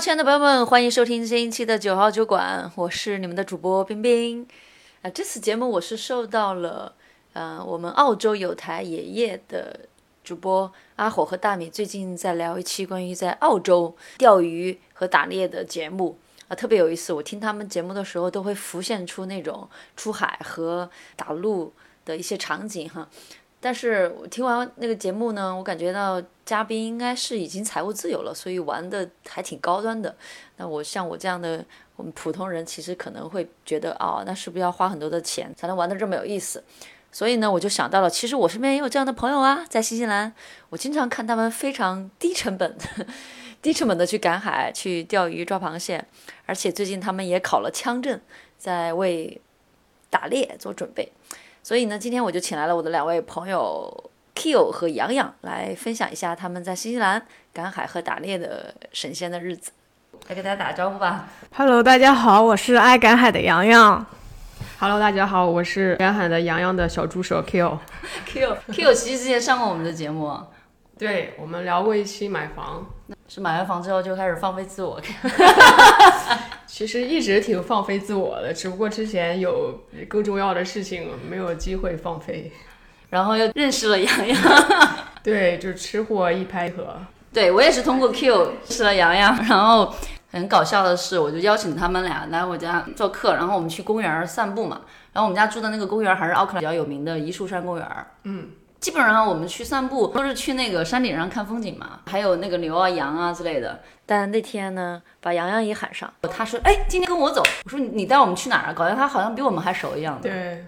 亲爱的朋友们，欢迎收听新一期的九号酒馆，我是你们的主播冰冰。啊，这次节目我是受到了呃我们澳洲有台爷爷的主播阿火和大米最近在聊一期关于在澳洲钓鱼和打猎的节目啊，特别有意思。我听他们节目的时候都会浮现出那种出海和打鹿的一些场景哈。但是我听完那个节目呢，我感觉到嘉宾应该是已经财务自由了，所以玩的还挺高端的。那我像我这样的我们普通人，其实可能会觉得，哦，那是不是要花很多的钱才能玩的这么有意思？所以呢，我就想到了，其实我身边也有这样的朋友啊，在新西兰，我经常看他们非常低成本、低成本的去赶海、去钓鱼、抓螃蟹，而且最近他们也考了枪证，在为打猎做准备。所以呢，今天我就请来了我的两位朋友 k i l 和洋洋来分享一下他们在新西兰赶海和打猎的神仙的日子。来给大家打个招呼吧。Hello，大家好，我是爱赶海的洋洋。Hello，大家好，我是赶海的洋洋的小助手 k i l k i l k i l 其实之前上过我们的节目，对我们聊过一期买房，是买完房之后就开始放飞自我。其实一直挺放飞自我的，只不过之前有更重要的事情没有机会放飞。然后又认识了洋洋，对，就吃货一拍合。对我也是通过 Q 认识了洋洋，然后很搞笑的是，我就邀请他们俩来我家做客，然后我们去公园散步嘛。然后我们家住的那个公园还是奥克兰比较有名的一树山公园。嗯，基本上我们去散步都是去那个山顶上看风景嘛，还有那个牛啊、羊啊之类的。但那天呢，把洋洋也喊上，他说：“哎，今天跟我走。”我说：“你带我们去哪儿啊？”搞得他好像比我们还熟一样的。对，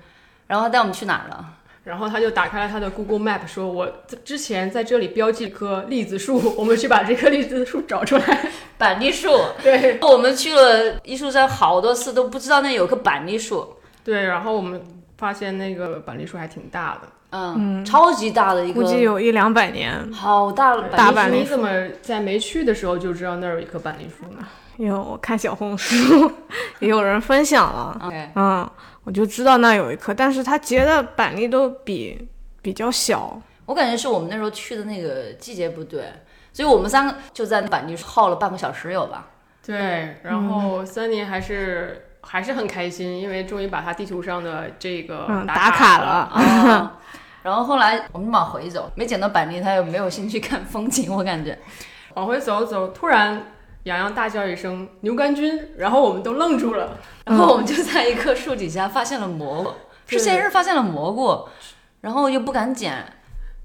然后他带我们去哪儿了？然后他就打开了他的 Google Map，说：“我之前在这里标记一棵栗子树，我们去把这棵栗子树找出来。板栗树。对我们去了艺术山好多次，都不知道那有棵板栗树。对，然后我们发现那个板栗树还挺大的。嗯，超级大的一个，估计有一两百年。好大的大板栗树。你怎么在没去的时候就知道那儿有一棵板栗树呢？因为我看小红书，也有人分享了嗯，我就知道那有一棵，但是它结的板栗都比比较小。我感觉是我们那时候去的那个季节不对，所以我们三个就在板栗树耗了半个小时有吧。对，然后三年还是、还是很开心，因为终于把他地图上的这个嗯，打打卡了。了。啊，然后后来我们往回走，没捡到板栗，他又没有兴趣看风景，我感觉。往回走走，突然洋洋大叫一声“牛肝菌”，然后我们都愣住了。然后我们就在一棵树底下发现了蘑菇，是先是发现了蘑菇，然后又不敢捡，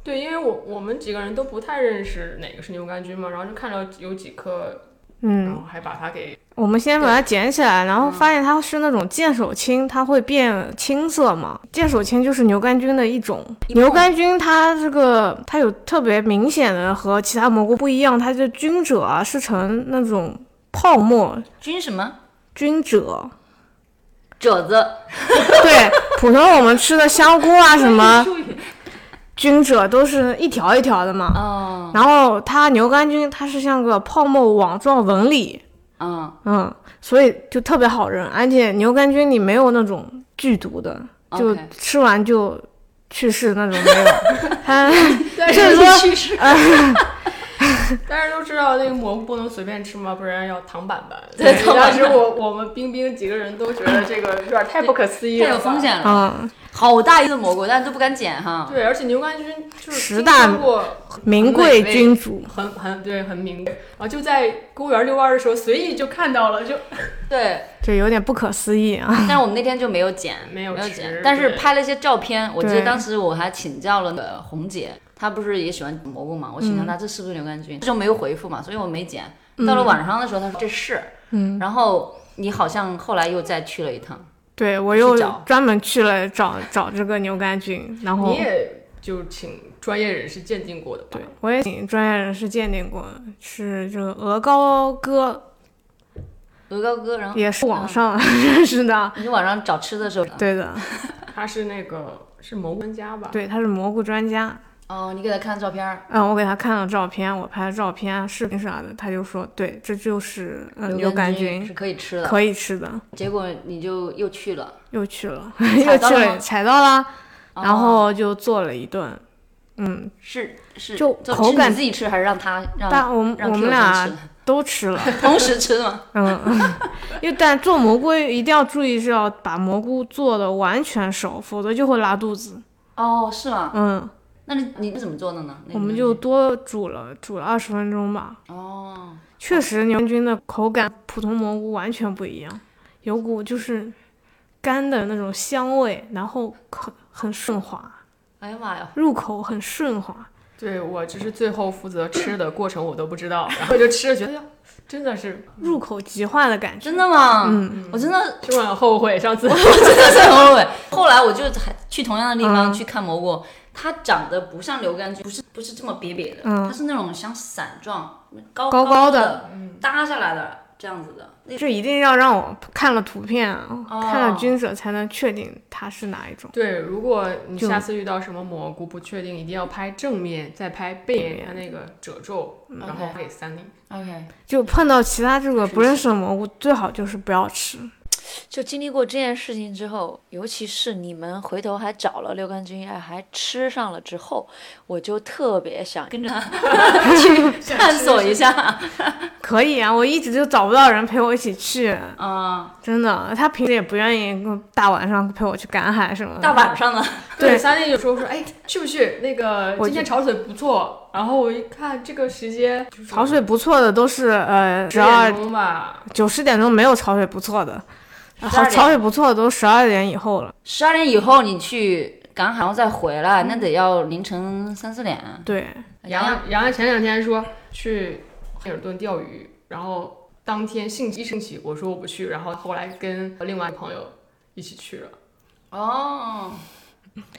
对，因为我我们几个人都不太认识哪个是牛肝菌嘛，然后就看到有几颗，然嗯，后还把它给我们先把它捡起来，然后发现它是那种剑手青，它会变青色嘛。剑手青就是牛肝菌的一种。牛肝菌它这个它有特别明显的和其他蘑菇不一样，它的菌褶啊是呈那种泡沫菌什么菌褶。褶子，对，普通我们吃的香菇啊什么 菌褶都是一条一条的嘛。哦，然后它牛肝菌它是像个泡沫网状纹理，嗯，嗯，所以就特别好认，而且牛肝菌里没有那种剧毒的，就吃完就去世那种没有。它就是说 但是都知道那个蘑菇不能随便吃嘛，不然要躺 板板。对当时我我们冰冰几个人都觉得这个有点太不可思议了，太有风。险了，嗯，好大一个蘑菇，但是都不敢捡哈。对，而且牛肝菌就是十大名贵菌族，很很对很名贵，啊就在公园遛弯的时候随意就看到了，就 对，就有点不可思议啊。但是我们那天就没有捡，没有吃捡，但是拍了一些照片。我记得当时我还请教了那个红姐，她不是也喜欢蘑菇嘛？我请教他这是不是牛肝菌，这就没有回复嘛，所以我没捡。到了晚上的时候，他说这是，嗯，然后你好像后来又再去了一趟，对我又专门去了找找这个牛肝菌，然后你也就请专业人士鉴定过的吧对？我也请专业人士鉴定过，是这个鹅膏哥，鹅膏哥，然后也是网上 认识的。你网上找吃的时候，对的，他是那个是蘑菇专家吧？对，他是蘑菇专家。哦，你给他看照片，嗯，我给他看了照片，我拍了照片、视频啥的，他就说，对，这就是嗯牛肝菌，是可以吃的。可以吃的。结果你就又去了，又去了，又去了吗了，采到了，然哦后就做了一顿。嗯，是是就就口感你自己吃还是让他让但我们我们俩都吃了。同时吃吗？嗯，嗯，因为但做蘑菇一定要注意是要把蘑菇做的完全熟，否则就会拉肚子。哦，是吗？嗯，那你你是怎么做的呢？那个我们就多煮了，煮了二十分钟吧。哦，确实，牛菌的口感普通蘑菇完全不一样，有股就是干的那种香味，然后很很顺滑，哎呀妈呀！入口很顺滑。对我就是最后负责吃的过程，我都不知道，然后就吃了，觉得真的是入口即化的感觉。真的吗？嗯，我真的吃完很后悔上次。我真的是很后悔。后来我就还去同样的地方嗯去看蘑菇，它长得不像牛肝菌，不是不是这么瘪瘪的，嗯它是那种像伞状、高高的搭下来的这样子的。那这一定要让我看了图片，哦看了菌者才能确定它是哪一种。对，如果你下次遇到什么蘑菇不确定，一定要拍正面，再拍背面，它那个褶皱，然后给三零。OK，就碰到其他这个不认识的蘑菇，最好就是不要吃。就经历过这件事情之后，尤其是你们回头还找了六根菌哎，还吃上了之后，我就特别想跟着他 去探索一下。可以啊，我一直就找不到人陪我一起去，啊、真的。他平时也不愿意大晚上陪我去赶海什么的。大晚上的，对对，三零就说说，哎，去不去？那个今天潮水不错。然后我一看这个时间，潮水不错的都是呃十十二点钟吧，九十点钟没有潮水不错的，12好点潮水不错都十二点以后了。十二点以后你去赶海，然后再回来，那得要凌晨三四点。对，洋洋洋洋前两天说去希尔顿钓鱼，然后当天兴起一兴起，我说我不去，然后后来跟另外一个朋友一起去了。哦，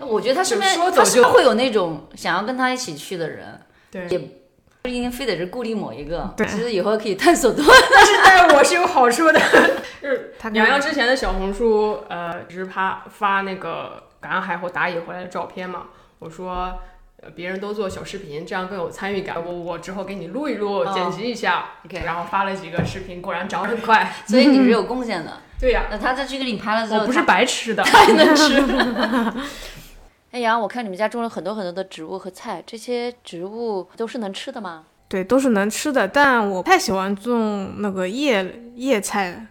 我觉得他身边就说走他身边就会有那种想要跟他一起去的人，对，也不一定非得是固定某一个。对其实以后可以探索多。但是对我是有好处的，就是他洋洋之前的小红书，呃，只是发发那个赶海或打野回来的照片嘛。我说，呃，别人都做小视频，这样更有参与感。我我之后给你录一录，哦剪辑一下 OK 然后发了几个视频，果然涨得很快。所以你是有贡献的。对呀、那他在去给你拍了之后，我不是白吃的。太能吃了。哎呀，我看你们家种了很多很多的植物和菜，这些植物都是能吃的吗？对都是能吃的，但我不太喜欢种那个叶叶菜。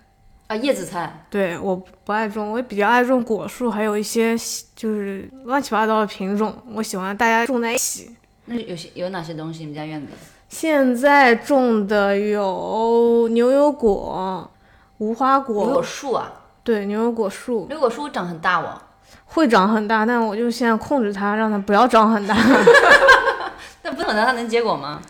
啊，叶子菜。对，我不爱种，我比较爱种果树，还有一些就是乱七八糟的品种，我喜欢大家种在一起。那有些有哪些东西？你们家院子？现在种的有牛油果、无花果树啊，对，牛油果树牛油果树长很大哦。会长很大，但我就现在控制它，让它不要长很大。那不等到它能结果吗？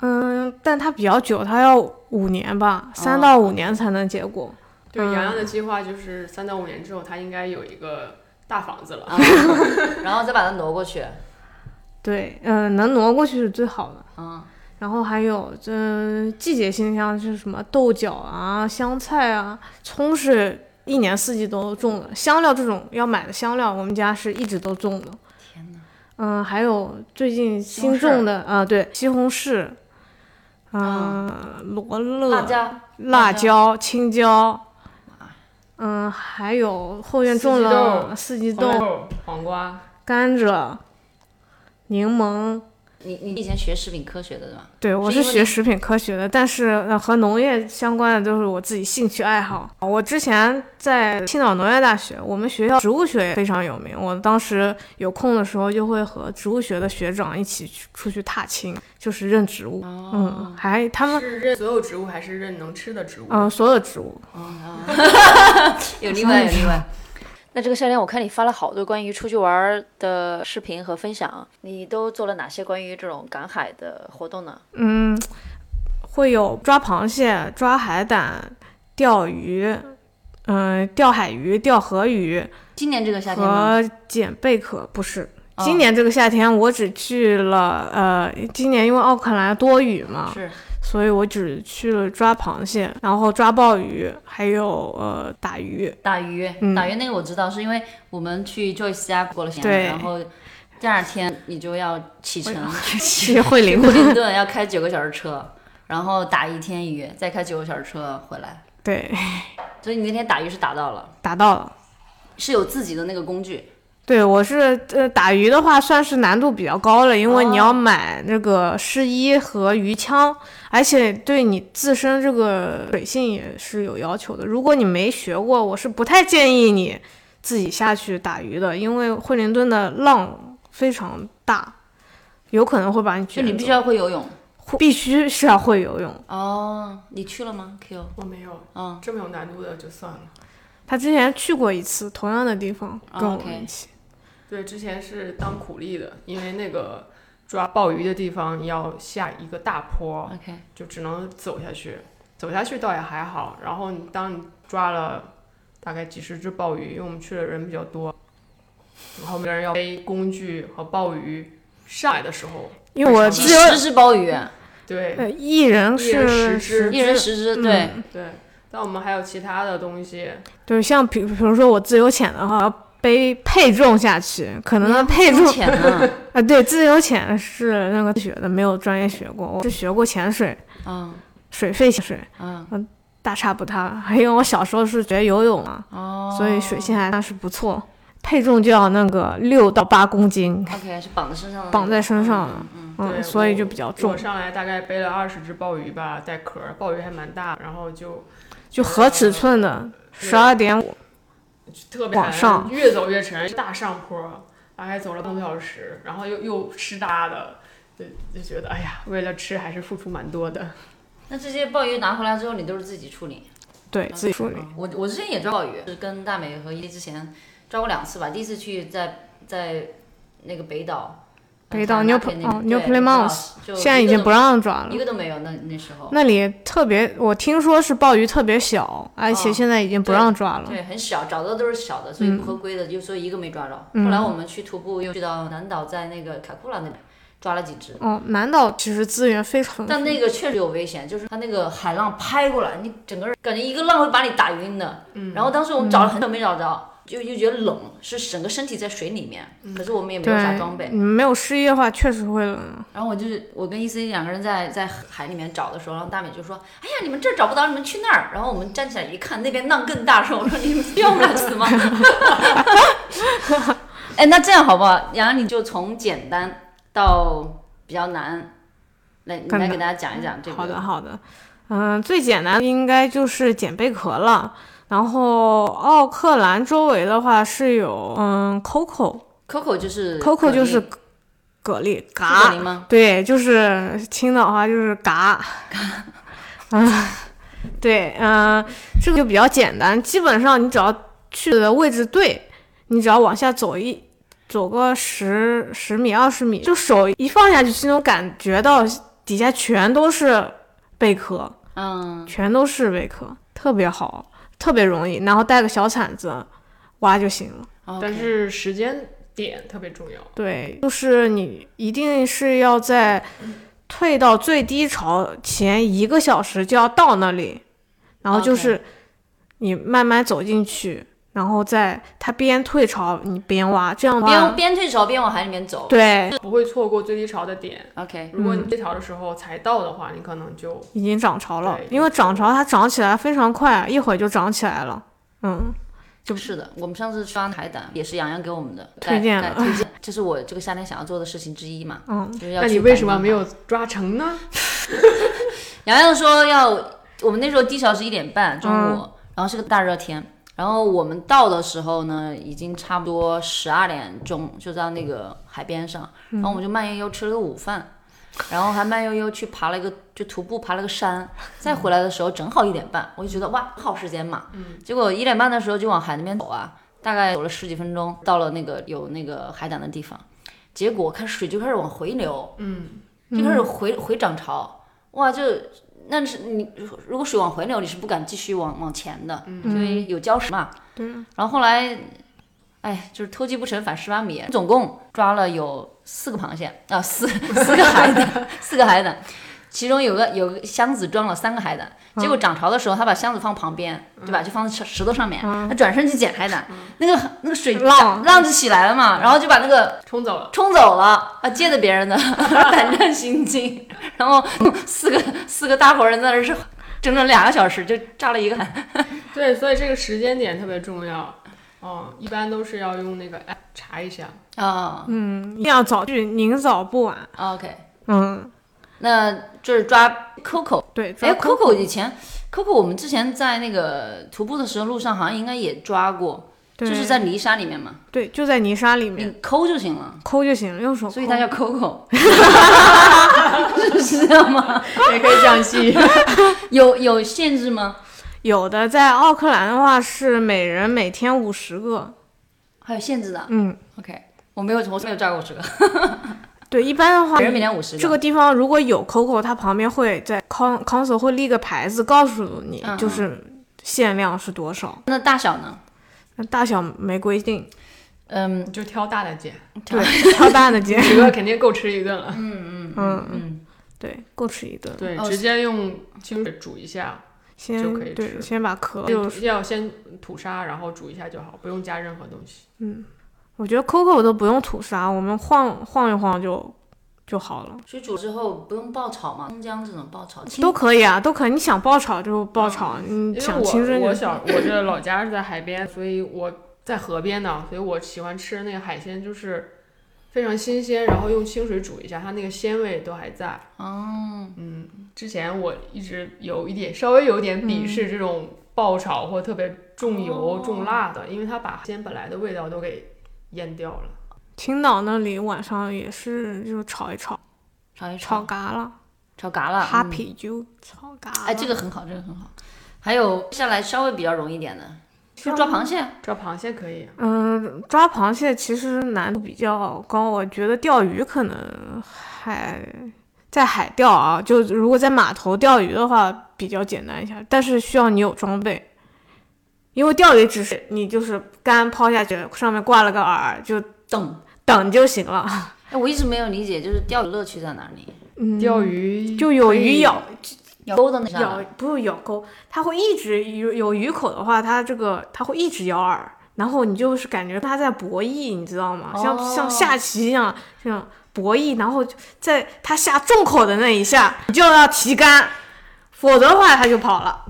嗯，但它比较久，它要五年吧，三哦到五年才能结果。对，嗯洋洋的计划就是三到五年之后，他应该有一个大房子了。啊，然后再把它挪过去。对，嗯、能挪过去是最好的。嗯，然后还有这、季节性像是什么豆角啊、香菜啊、葱是一年四季都种的。香料这种要买的香料，我们家是一直都种的。天哪！嗯，还有最近新种的啊、对，西红柿，嗯、罗勒、辣椒。辣椒椒、青椒，嗯，还有后院种了四季豆、黄瓜，甘蔗、柠檬。你你以前学食品科学的对吧？对，我是学食品科学的，但是呃和农业相关的都是我自己兴趣爱好。我之前在青岛农业大学，我们学校植物学也非常有名。我当时有空的时候，就会和植物学的学长一起去出去踏青，就是认植物。哦嗯，还他们是认所有植物还是认能吃的植物？嗯、所有植物。有例外，有例外。那这个夏天，我看你发了好多关于出去玩儿的视频和分享，你都做了哪些关于这种赶海的活动呢？嗯，会有抓螃蟹、抓海胆、钓鱼，嗯、钓海鱼、钓河鱼今年这个夏天吗？和捡贝壳。不是，哦今年这个夏天我只去了，呃，今年因为奥克兰多雨嘛，是所以我只去了抓螃蟹，然后抓鲍鱼，还有呃打鱼。打鱼，嗯打鱼那个我知道，是因为我们去 Joyce 家过了年，对然后第二天你就要启程去惠灵布林顿，要开九个小时车，然后打一天鱼，再开九个小时车回来。对，所以你那天打鱼是打到了，打到了。是有自己的那个工具。对，我是呃打鱼的话算是难度比较高了，因为你要哦买那个湿衣和鱼枪，而且对你自身这个水性也是有要求的。如果你没学过，我是不太建议你自己下去打鱼的，因为惠灵顿的浪非常大，有可能会把你卷就你必须要会游泳。必须是要会游泳。哦，你去了吗？Q，我没有，嗯，这么有难度的就算了。他之前去过一次同样的地方，跟我们一起。对，之前是当苦力的，因为那个抓鲍鱼的地方要下一个大坡，OK，就只能走下去。走下去倒也还好，然后你当你抓了大概几十只鲍鱼，因为我们去的人比较多，然后每个人要背工具和鲍鱼上来的时候，因为我几只有十只鲍鱼，对呃一人一人是十只一人十只，对，对，但我们还有其他的东西，对，像比比如说我自由潜的话，要背配重下去，可能它配重 啊，对，自由潜是那个学的，没有专业学过，我是学过潜水，嗯水肺潜水，嗯，大差不差。还有我小时候是学游泳嘛，哦，所以水性还算是不错。配重就要那个六到八公斤，OK 是绑在身上的，绑在身上的嗯所以就比较重我，上来大概背了二十只鲍鱼吧，带壳儿，鲍鱼还蛮大，然后就就合尺寸的，十二点五。特别难往上越走越沉，大上坡，大概走了半个多小时，然后又又湿哒的，就就觉得哎呀，为了吃还是付出蛮多的。那这些鲍鱼拿回来之后，你都是自己处理？对自己处理。我我之前也抓鲍鱼，是跟大美和伊利之前抓过两次吧。第一次去在在那个北岛，北岛呃 New Pl- 哦对 New Plymouth，就现在已经不让抓了一。个都没有，那那时候那里特别，我听说是鲍鱼特别小，而且哦现在已经不让抓了。对很小，找的都是小的，所以不合规的，就所以一个没抓着。嗯后来我们去徒步，又去到南岛，在那个卡库拉那边抓了几只。哦，南岛其实资源非常，但那个确实有危险，就是它那个海浪拍过来，你整个人感觉一个浪会把你打晕的。嗯然后当时我们找了很久没找着，就又觉得冷，是整个身体在水里面，可是我们也没有啥装备没有湿衣的话，确实会冷。然后我就是我跟 E C 两个人在在海里面找的时候，然后大美就说：“哎呀，你们这儿找不到，你们去那儿。”然后我们站起来一看，那边浪更大，说：“我说你们需要我们俩死吗？” 哎，那这样好不好？然后你就从简单到比较难，来你来给大家讲一讲这个。好的，好的。嗯，最简单的应该就是捡贝壳了。然后奥克兰周围的话是有，嗯，Coco，Coco 就是 Coco 就是蛤蛤。蜊，吗？对，就是青岛话就是嘎。嗯，对，嗯，这个就比较简单，基本上你只要去的位置对，你只要往下走一走个十十米二十米，就手一放下去，就能感觉到底下全都是贝壳，嗯，全都是贝壳，特别好，特别容易，然后带个小铲子挖就行了。但是时间点特别重要。对，就是你一定是要在退到最低潮前一个小时就要到那里，然后就是你慢慢走进去，然后在它边退潮你边挖，这样边，边退潮边往海里面走。对，不会错过最低潮的点。OK，如果你退潮的时候才到的话，你可能就已经涨潮了，因为涨潮它涨起来非常快，一会儿就涨起来了。嗯，就是的，我们上次刷海胆也是洋洋给我们的推荐的推荐，这是我这个夏天想要做的事情之一嘛。嗯，就是要那你为什么没有抓成呢？洋洋说要，我们那时候低潮是一点半中午，嗯然后是个大热天，然后我们到的时候呢，已经差不多十二点钟，就在那个海边上，然后我们就慢悠悠吃了个午饭，然后还慢悠悠去爬了一个，就徒步爬了个山，再回来的时候正好一点半，我就觉得哇，好时间嘛，结果一点半的时候就往海那边走啊，大概走了十几分钟，到了那个有那个海胆的地方，结果看水就开始往回流，嗯，就开始回回涨潮，哇，就那是你如果水往回流，你是不敢继续往往前的，因为有礁石嘛。对。然后后来，哎，就是偷鸡不成反蚀把米，总共抓了有四个螃蟹啊，四四个海胆，四个海胆，其中有个有个箱子装了三个海胆。结果涨潮的时候，他把箱子放旁边，对吧？就放在石石头上面。他转身去捡海胆，那个那个水浪浪就起来了嘛，然后就把那个冲走了。冲走了啊，借的别人的，胆战心惊。然后四个四个大活人在那儿是整整两个小时就炸了一个海。对，所以这个时间点特别重要。哦，一般都是要用那个 app 查一下。啊、嗯，一定要早去，宁早不晚。o k 嗯，那就是抓 Coco。对。哎抓，Coco 以前 Coco 我们之前在那个徒步的时候，路上好像应该也抓过，就是在泥沙里面嘛，对，就在泥沙里面你抠就行了，抠就行了，用手。所以它叫 Coco，是这样吗？也可以这样记。有有限制吗？有的在奥克兰的话是每人每天五十个。还有限制的嗯，？OK，我没有，我没有抓过这个，对，一般的话每，人五十这个地方如果有 Coco，它旁边会在 con council 会立个牌子告诉你嗯，嗯就是限量是多少。那大小呢？那大小没规定，嗯，就挑大的捡，对，挑大的捡。几个肯定够吃一顿了。嗯嗯嗯嗯，对，够吃一顿。对，哦直接用清水煮一下，先就可以对，吃先把壳就要先吐沙，然后煮一下就好，不用加任何东西。我觉得 Coco 都不用吐沙，我们晃晃一晃就就好了，水煮之后不用爆炒吗？葱姜这种爆炒，都可以啊，都可以。你想爆炒就爆炒，你因为想清蒸就我我小我这老家是在海边，所以我在河边呢，所以我喜欢吃那个海鲜就是非常新鲜，然后用清水煮一下，它那个鲜味都还在。哦，嗯，之前我一直有一点稍微有点鄙视这种爆炒或特别重油、哦重辣的，因为它把海鲜本来的味道都给腌掉了。青岛那里晚上也是就炒一炒，炒一炒炒，嘎了，炒嘎了，哈嗯啤酒炒嘎了。哎，这个很好，这个很好。还有接下来稍微比较容易点的，就抓螃蟹。抓螃蟹可以，嗯，抓螃蟹其实难度比较高，我觉得钓鱼可能还在海钓啊，就如果在码头钓鱼的话比较简单一下，但是需要你有装备，因为钓鱼只是你就是竿抛下去，上面挂了个饵，就等，等就行了。哎，我一直没有理解，就是钓鱼乐趣在哪里？嗯，钓鱼就有鱼咬咬钩的那咬，不是咬钩，它会一直有有鱼口的话，它这个它会一直咬饵，然后你就是感觉它在博弈，你知道吗？像、哦像下棋一样，这样博弈，然后在它下重口的那一下，你就要提杆，否则的话它就跑了。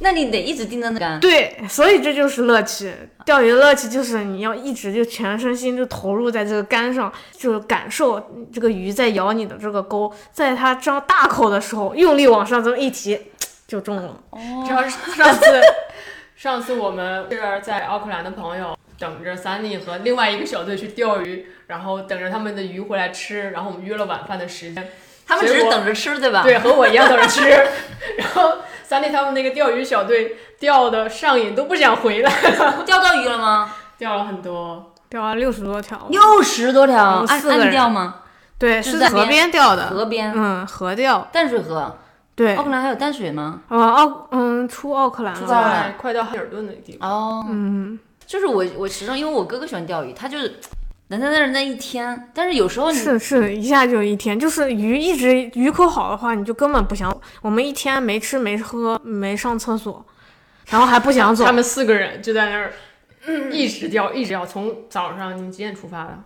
那你得一直盯着那杆。对，所以这就是乐趣。钓鱼的乐趣就是你要一直就全身心就投入在这个杆上，就是感受这个鱼在咬你的这个钩，在它张大口的时候，用力往上这么一提，就中了。哦上上次 上次我们是在奥克兰的朋友等着 Sunny 和另外一个小队去钓鱼，然后等着他们的鱼回来吃，然后我们约了晚饭的时间。他们只是等着吃，对吧？对，和我一样等着吃。然后 Sunny 他们那个钓鱼小队钓的上瘾，都不想回来，钓到鱼了吗？钓了很多。钓了六十多条。六十多条，四个人钓吗？对，是在河边钓的，河边，嗯，河钓。淡水河。对奥，克兰还有淡水吗？啊，奥，嗯，出奥克兰了快到汉尔顿那个地方，哦，嗯，就是我我实际上因为我哥哥喜欢钓鱼，他就是能在那儿那一天，但是有时候你是是，一下就一天，就是鱼一直鱼口好的话，你就根本不想。我们一天没吃没喝没上厕所，然后还不想走他。们四个人就在那儿一直钓，一直钓，从早上你们几点出发的？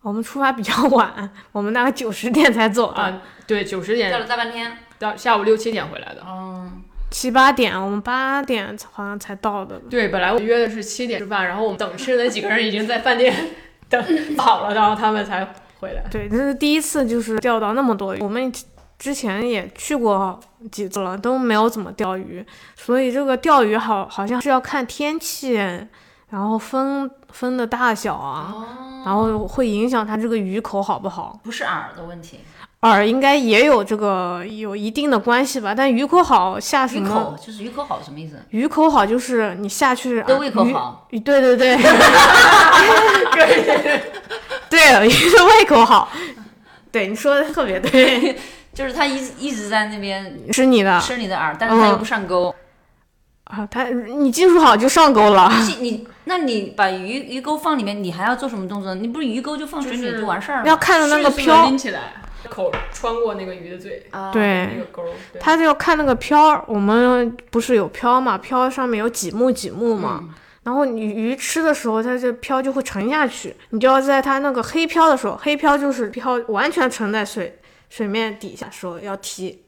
我们出发比较晚，我们大概九十点才走的，啊，对，九十点钓了大半天。到下午六七点回来的。嗯，七八点，我们八点好像才到的。对，本来我约的是七点吃饭，然后我们等吃的那几个人已经在饭店 等跑了，然后他们才回来。对，这是第一次，就是钓到那么多鱼。我们之前也去过几次了，都没有怎么钓鱼，所以这个钓鱼好好像是要看天气，然后风风的大小啊，哦，然后会影响它这个鱼口好不好。不是饵的问题，饵应该也有这个有一定的关系吧，但鱼口好下什么？鱼口就是鱼口好什么意思？鱼口好就是你下去的胃口好。鱼对对对，对，鱼的胃口好。对，你说的特别对，就是他一直一直在那边吃你的吃你的饵，但是他又不上钩。啊，他你技术好就上钩了。你你，那你把鱼鱼钩放里面，你还要做什么动作？你不是鱼钩就放水里就完事儿了？要看着那个漂，拎起来，口穿过那个鱼的嘴，啊，那对它就要看那个漂。我们不是有漂嘛，漂上面有几目几目嘛，嗯然后你鱼吃的时候，它这漂就会沉下去，你就要在它那个黑漂的时候，黑漂就是漂完全沉在水水面底下的时候要提，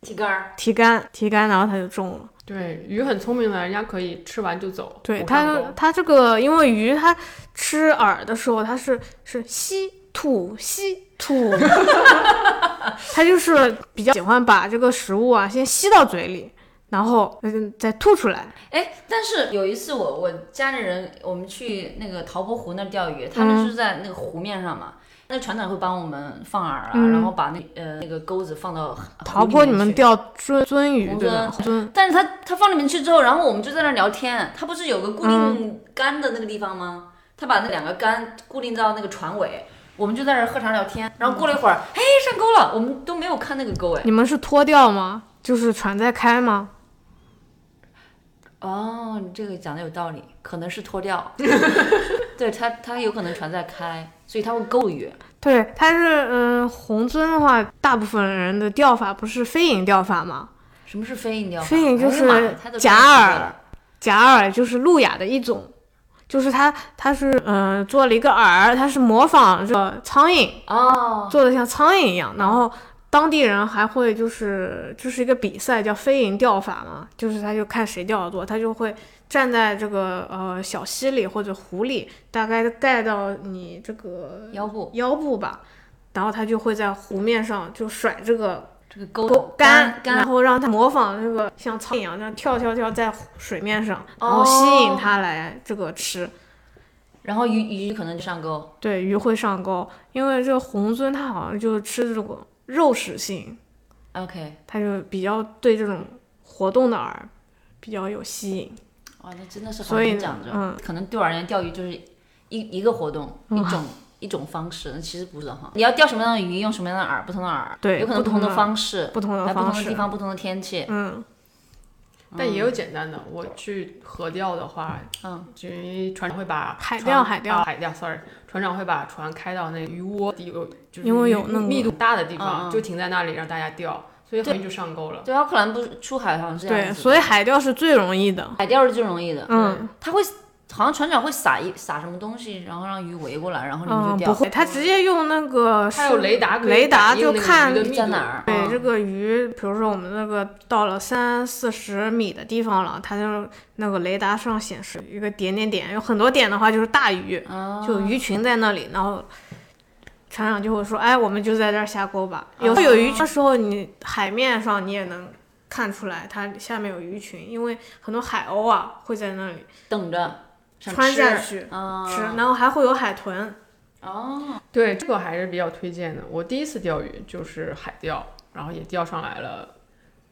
提竿儿，提竿，提竿，然后它就中了。对，鱼很聪明的，人家可以吃完就走。对它，它这个因为鱼它吃饵的时候，它是是吸吐吸吐，他就是比较喜欢把这个食物啊先吸到嘴里，然后嗯再吐出来。哎，但是有一次我我家里人我们去那个陶波湖那钓鱼，他们是在那个湖面上嘛，那船长会帮我们放饵啊，嗯然后把那呃那个钩子放到湖陶泊你们钓鳟鳟鱼对吧？鳟鳟但是他他放里面去之后，然后我们就在那儿聊天。他不是有个固嗯定杆的那个地方吗？他把那两个杆固定到那个船尾，我们就在这儿喝茶聊天。然后过了一会儿，嘿，上钩了，我们都没有看那个钩哎。你们是脱钓吗？就是船在开吗？哦，你这个讲的有道理，可能是脱钓。对他，他有可能船在开，所以他会钩鱼。对，它是嗯、红尊的话，大部分人的钓法不是飞影钓法吗？什么是飞影钓法？飞影就是假饵假饵就是路亚的一种，就是他他是嗯、呃做了一个饵，他是模仿这个苍蝇哦，做的像苍蝇一样，然后当地人还会就是就是一个比赛叫飞蝇钓法嘛，就是他就看谁钓的多，他就会站在这个呃小溪里或者湖里，大概盖到你这个腰部腰部吧，然后他就会在湖面上就甩这个这个钩钩杆杆，然后让它模仿那个像苍蝇一样这样跳跳跳在水面上，然哦后吸引它来这个吃。然后鱼鱼可能就上钩。对，鱼会上钩，因为这个红鳟它好像就是吃这种肉食性，OK，它就比较对这种活动的饵比较有吸引。哇，那真的是所以很讲究。嗯可能对我而言，钓鱼就是一一个活动，一种一种方式。那其实不是哈，你要钓什么样的鱼，用什么样的饵，不同的饵，对有可能不同的方式，不同的在不同方式的地方、不同的天气。嗯，但也有简单的。我去河钓的话，嗯，就因为船长会把海钓海钓啊海钓，sorry，船长会把船开到那个鱼窝底有就是因为有那个密度大的地嗯方，嗯就停在那里让大家钓，所以很容易就上钩了。对，奥克兰不是出海好像是这样对，所以海钓是最容易的。海钓是最容易的。嗯他会好像船长会撒一撒什么东西，然后让鱼围过来，然后你们嗯，就钓。不会，他直接用那个他有雷达雷达就看在哪儿？嗯对这个鱼，比如说我们那个到了三四十米的地方了，它就那个雷达上显示一个点点点，有很多点的话就是大鱼，哦就鱼群在那里，然后船长就会说，哎，我们就在这儿下钩吧。有时候有鱼群的时候，你海面上你也能看出来它下面有鱼群，因为很多海鸥啊会在那里等着想穿下去啊吃，然后还会有海豚。哦，对，这个还是比较推荐的。我第一次钓鱼就是海钓，然后也钓上来了，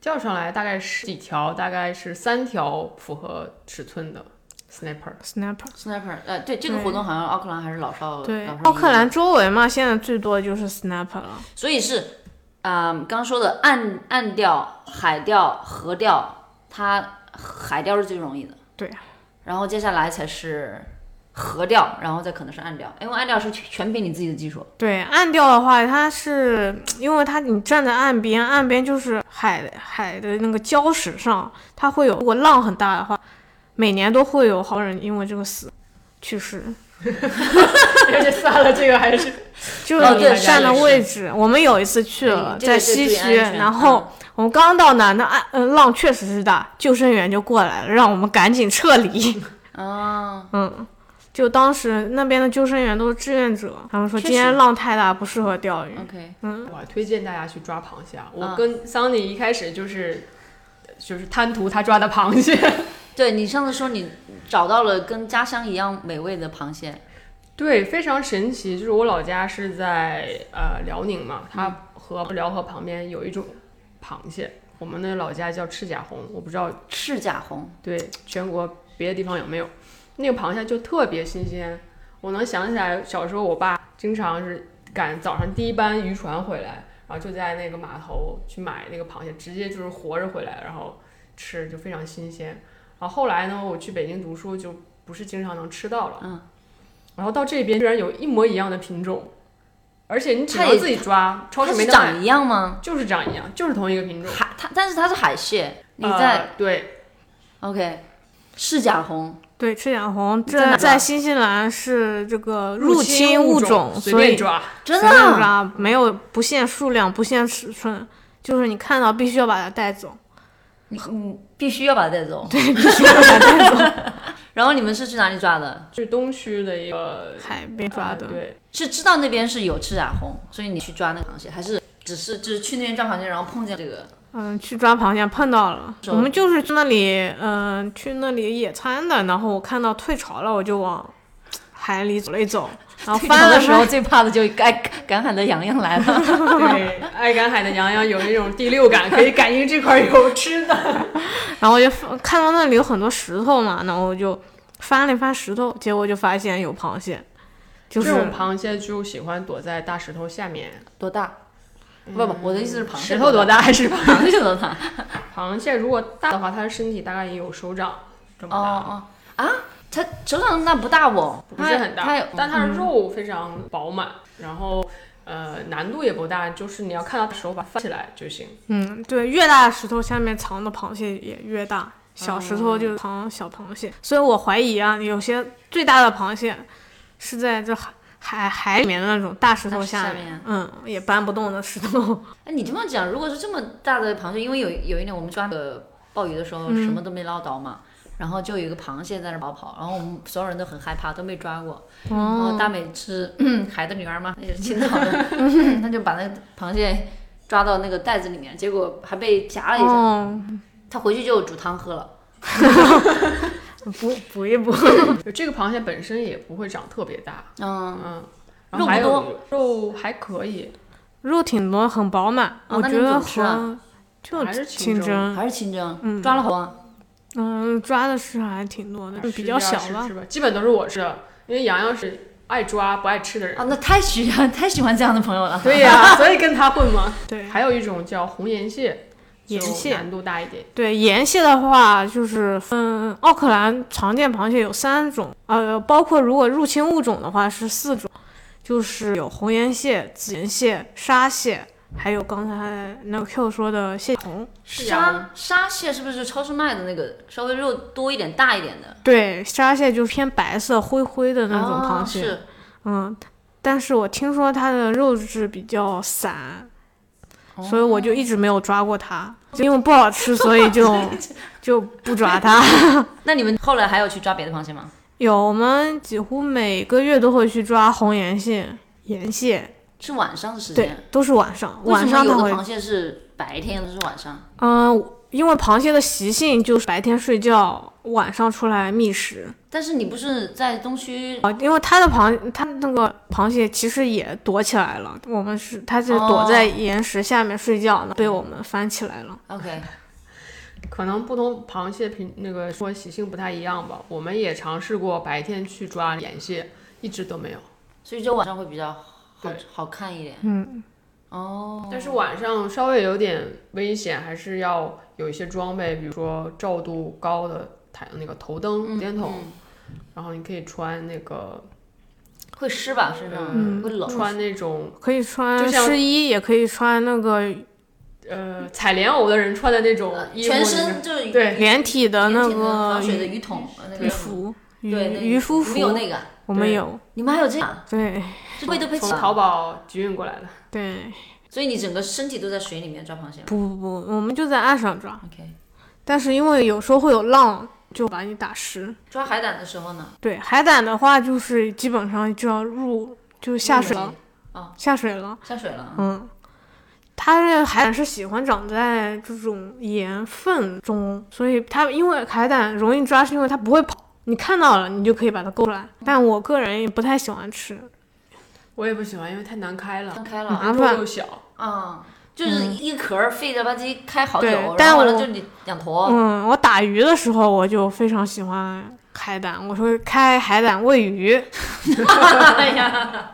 钓上来大概十几条，大概是三条符合尺寸的 snapper，snapper，snapper，呃，对这个活动好像奥克兰还是老少对老少，奥克兰周围嘛，现在最多就是 snapper 了。所以是，嗯，刚说的岸岸钓、海钓、河钓，它海钓是最容易的。对。然后接下来才是河钓，然后再可能是岸钓，因为岸钓是全凭你自己的技术。对，岸钓的话，它是因为它你站在岸边，岸边就是海海的那个礁石上，它会有如果浪很大的话，每年都会有好多人因为这个死去世。而且算了，这个还是 就是站的位置，我们有一次去了，在西区，然后我们刚到那，那岸呃浪确实是大，救生员就过来了，让我们赶紧撤离。哦，嗯，就当时那边的救生员都是志愿者，他们说今天浪太大，不适合钓鱼。OK，嗯。我推荐大家去抓螃蟹啊。我嗯跟桑尼一开始就是就是贪图他抓的螃蟹，对你上次说你找到了跟家乡一样美味的螃蟹，对，非常神奇。就是我老家是在呃辽宁嘛，它河辽河旁边有一种螃蟹，我们那老家叫赤甲红，我不知道赤甲红，对全国别的地方有没有。那个螃蟹就特别新鲜，我能想起来小时候我爸经常是赶早上第一班渔船回来，然后就在那个码头去买那个螃蟹，直接就是活着回来，然后吃就非常新鲜。然后后来呢，我去北京读书就不是经常能吃到了，嗯，然后到这边居然有一模一样的品种，而且你只它也能自己抓，超市没长一样吗？就是长一样，就是同一个品种。海它，但是它是海蟹，你呃在、对 OK，赤甲红，对，赤甲红这在新西兰是这个入侵物种，随所以便抓。真的随便啊抓，没有不限数量，不限尺寸，就是你看到必须要把它带走，你你必须要把它带走。对，必须要把它带走。然后你们是去哪里抓的？去东区的一个海边抓的，呃对，是知道那边是有赤甲红，所以你去抓那个螃蟹，还是只是就是去那边抓螃蟹，然后碰见这个？嗯，去抓螃蟹碰到了，我们就是去那里，嗯、去那里野餐的，然后我看到退潮了，我就往海里走了一走，然后 翻，的时候最怕的就该赶海的洋洋来了。对，爱赶海的洋洋有那种第六感，可以感应这块儿有吃的。然后我就看到那里有很多石头嘛，然后我就翻了一翻石头，结果就发现有螃蟹，就是这种螃蟹就喜欢躲在大石头下面。多大？不不，我的意思是螃蟹石头多大还是螃蟹？多大？螃蟹如果大的话，它的身体大概也有手掌这么哦大，哦啊，它手掌那不大哦？不是很大它，但它的肉非常饱满，然后呃难度也不大，就是你要看到手把它翻起来就行。嗯，对，越大的石头下面藏的螃蟹也越大，小石头就藏小螃蟹，所以我怀疑啊，有些最大的螃蟹是在这海海海里面的那种大石头下面，嗯，也搬不动的石头。哎，你这么讲，如果是这么大的螃蟹，因为有有一年我们抓那个鲍鱼的时候，什么都没捞到嘛，然后就有一个螃蟹在那跑跑，然后我们所有人都很害怕，都没抓过。然后大美是 海的女儿嘛，也是青岛的，她就把那个螃蟹抓到那个袋子里面，结果还被夹了一下。哦，她回去就煮汤喝了。补补一补。就这个螃蟹本身也不会长特别大，嗯，嗯，然后还肉不有肉还可以，肉挺多，很饱满，哦我觉得怎么吃啊和就还是清蒸还是清蒸，抓了好多啊。嗯，抓的是还挺多的，比较小吧是是。吧？基本都是我吃的，因为洋洋是爱抓不爱吃的人。啊，那太喜欢太喜欢这样的朋友了。对呀、所以跟他混嘛。对还有一种叫红岩蟹，岩蟹难度大一点。对，岩蟹的话就是分奥克兰常见螃蟹有三种，呃，包括如果入侵物种的话是四种，就是有红岩蟹、紫颜蟹、沙蟹，还有刚才那个 Q 说的蟹红。沙沙蟹是不是超市卖的那个稍微肉多一点、大一点的对，沙蟹就是偏白色、灰灰的那种螃蟹。哦是嗯，但是我听说它的肉质比较散，哦所以我就一直没有抓过它，因为不好吃，所以就 就不抓它。那你们后来还有去抓别的螃蟹吗？有，我们几乎每个月都会去抓红岩蟹、盐蟹，是晚上的时对间。，都是晚上，为什么晚上它会，有的螃蟹是白天，都是晚上？嗯、因为螃蟹的习性就是白天睡觉，晚上出来觅食。但是你不是在东区啊，因为它的螃，它那个螃蟹其实也躲起来了。我们是，它是躲在岩石下面睡觉呢，被我们翻起来了。？OK，可能不同螃蟹品那个说习性不太一样吧。我们也尝试过白天去抓盐蟹，一直都没有。所以就晚上会比较好对好看一点。嗯，哦，但是晚上稍微有点危险，还是要有一些装备，比如说照度高的台那个头灯、手电筒，嗯然后你可以穿那个会湿吧？身上嗯会冷。穿那种可以穿就像湿衣，也可以穿那个呃采莲藕的人穿的那种衣服，全身就是对连体的那个防水的鱼筒，呃那个渔服、渔对，渔夫服有那个？我们有。你们还有这样？对这背都背从淘宝集运过来的。对，所以你整个身体都在水里面抓螃蟹吗不不不，我们就在岸上抓，？OK，但是因为有时候会有浪，就把你打湿。抓海胆的时候呢？对，海胆的话就是基本上就要入，就下水了，哦，下水了。下水了。嗯，它这个海胆是喜欢长在这种盐分中，所以它因为海胆容易抓，是因为它不会跑，你看到了你就可以把它勾出来。但我个人也不太喜欢吃，我也不喜欢，因为太难开了，难开了麻烦又小。啊，就是一壳儿费着吧唧开好久，但完了就你两坨。嗯，我打鱼的时候我就非常喜欢海胆，我说开海胆喂鱼。哎呀，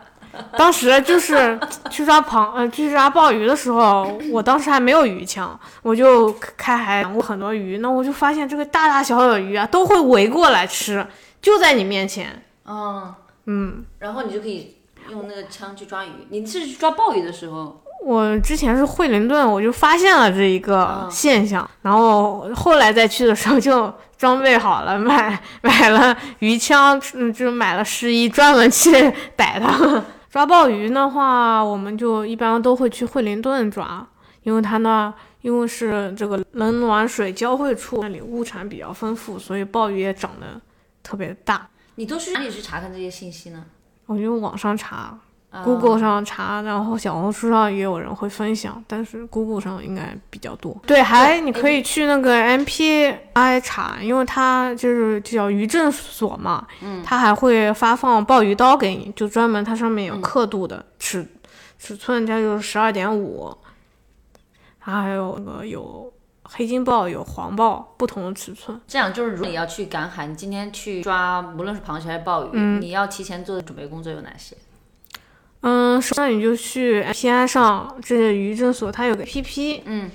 当时就是去抓螃呃去抓鲍鱼的时候，我当时还没有鱼枪，我就开海胆过很多鱼，那我就发现这个大大小小的鱼啊都会围过来吃，就在你面前。嗯，嗯，然后你就可以用那个枪去抓鱼。你是去抓鲍鱼的时候，我之前是惠灵顿，我就发现了这一个啊现象，然后后来再去的时候就装备好了，买 买了鱼枪，嗯，就买了湿衣，专门去逮它们。抓鲍鱼的话，我们就一般都会去惠灵顿抓，因为它那因为是这个冷暖水交汇处，那里物产比较丰富，所以鲍鱼也长得特别大。你都去哪里去查看这些信息呢？我就网上查啊，Google 上查，然后小红书上也有人会分享，但是 Google 上应该比较多。对，还你可以去那个 MPI 查，因为它就是叫渔政所嘛，嗯，它还会发放鲍鱼刀给你，就专门它上面有刻度的尺、尺寸，它就是十二点五，它还有那个有黑金鲍，有黄鲍，不同的尺寸。这样就是，如果你要去赶海，你今天去抓，无论是螃蟹还是鲍鱼，嗯你要提前做的准备工作有哪些？嗯，首先你就去 MPI 上这个渔政所，它有个 APP，嗯，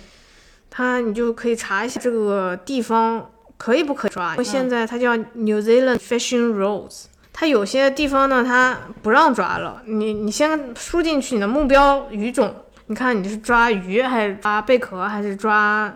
它你就可以查一下这个地方可以不可以抓，现在它叫 New Zealand Fishing Rules。它有些地方呢，它不让抓了。你你先输进去你的目标鱼种，你看你是抓鱼还是抓贝壳还是抓，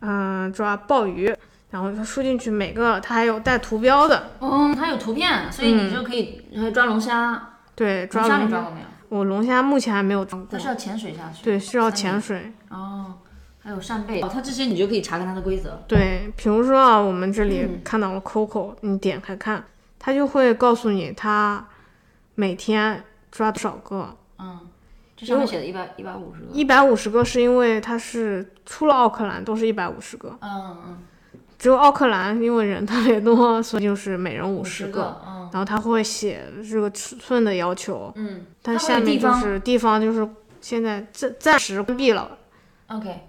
嗯、抓鲍鱼，然后它输进去每个它还有带图标的，嗯，它有图片，所以你就可以呃抓龙虾。对，抓龙虾你抓过没有？我龙虾目前还没有抓过它，是要潜水下去。对，需要潜水。哦，还有扇贝，哦，它这些你就可以查看它的规则。对，比如说啊，我们这里嗯看到了 Coco，、你点开看，它就会告诉你它每天抓多少个。嗯，这上面写的一百一百五十个。一百五十个是因为它是出了奥克兰都是一百五十个，嗯嗯，只有奥克兰因为人特别多，所以就是每人五十十个。嗯然后他会写这个尺寸的要求，嗯，但它下面就是地方就是现在暂暂时关闭了，OK。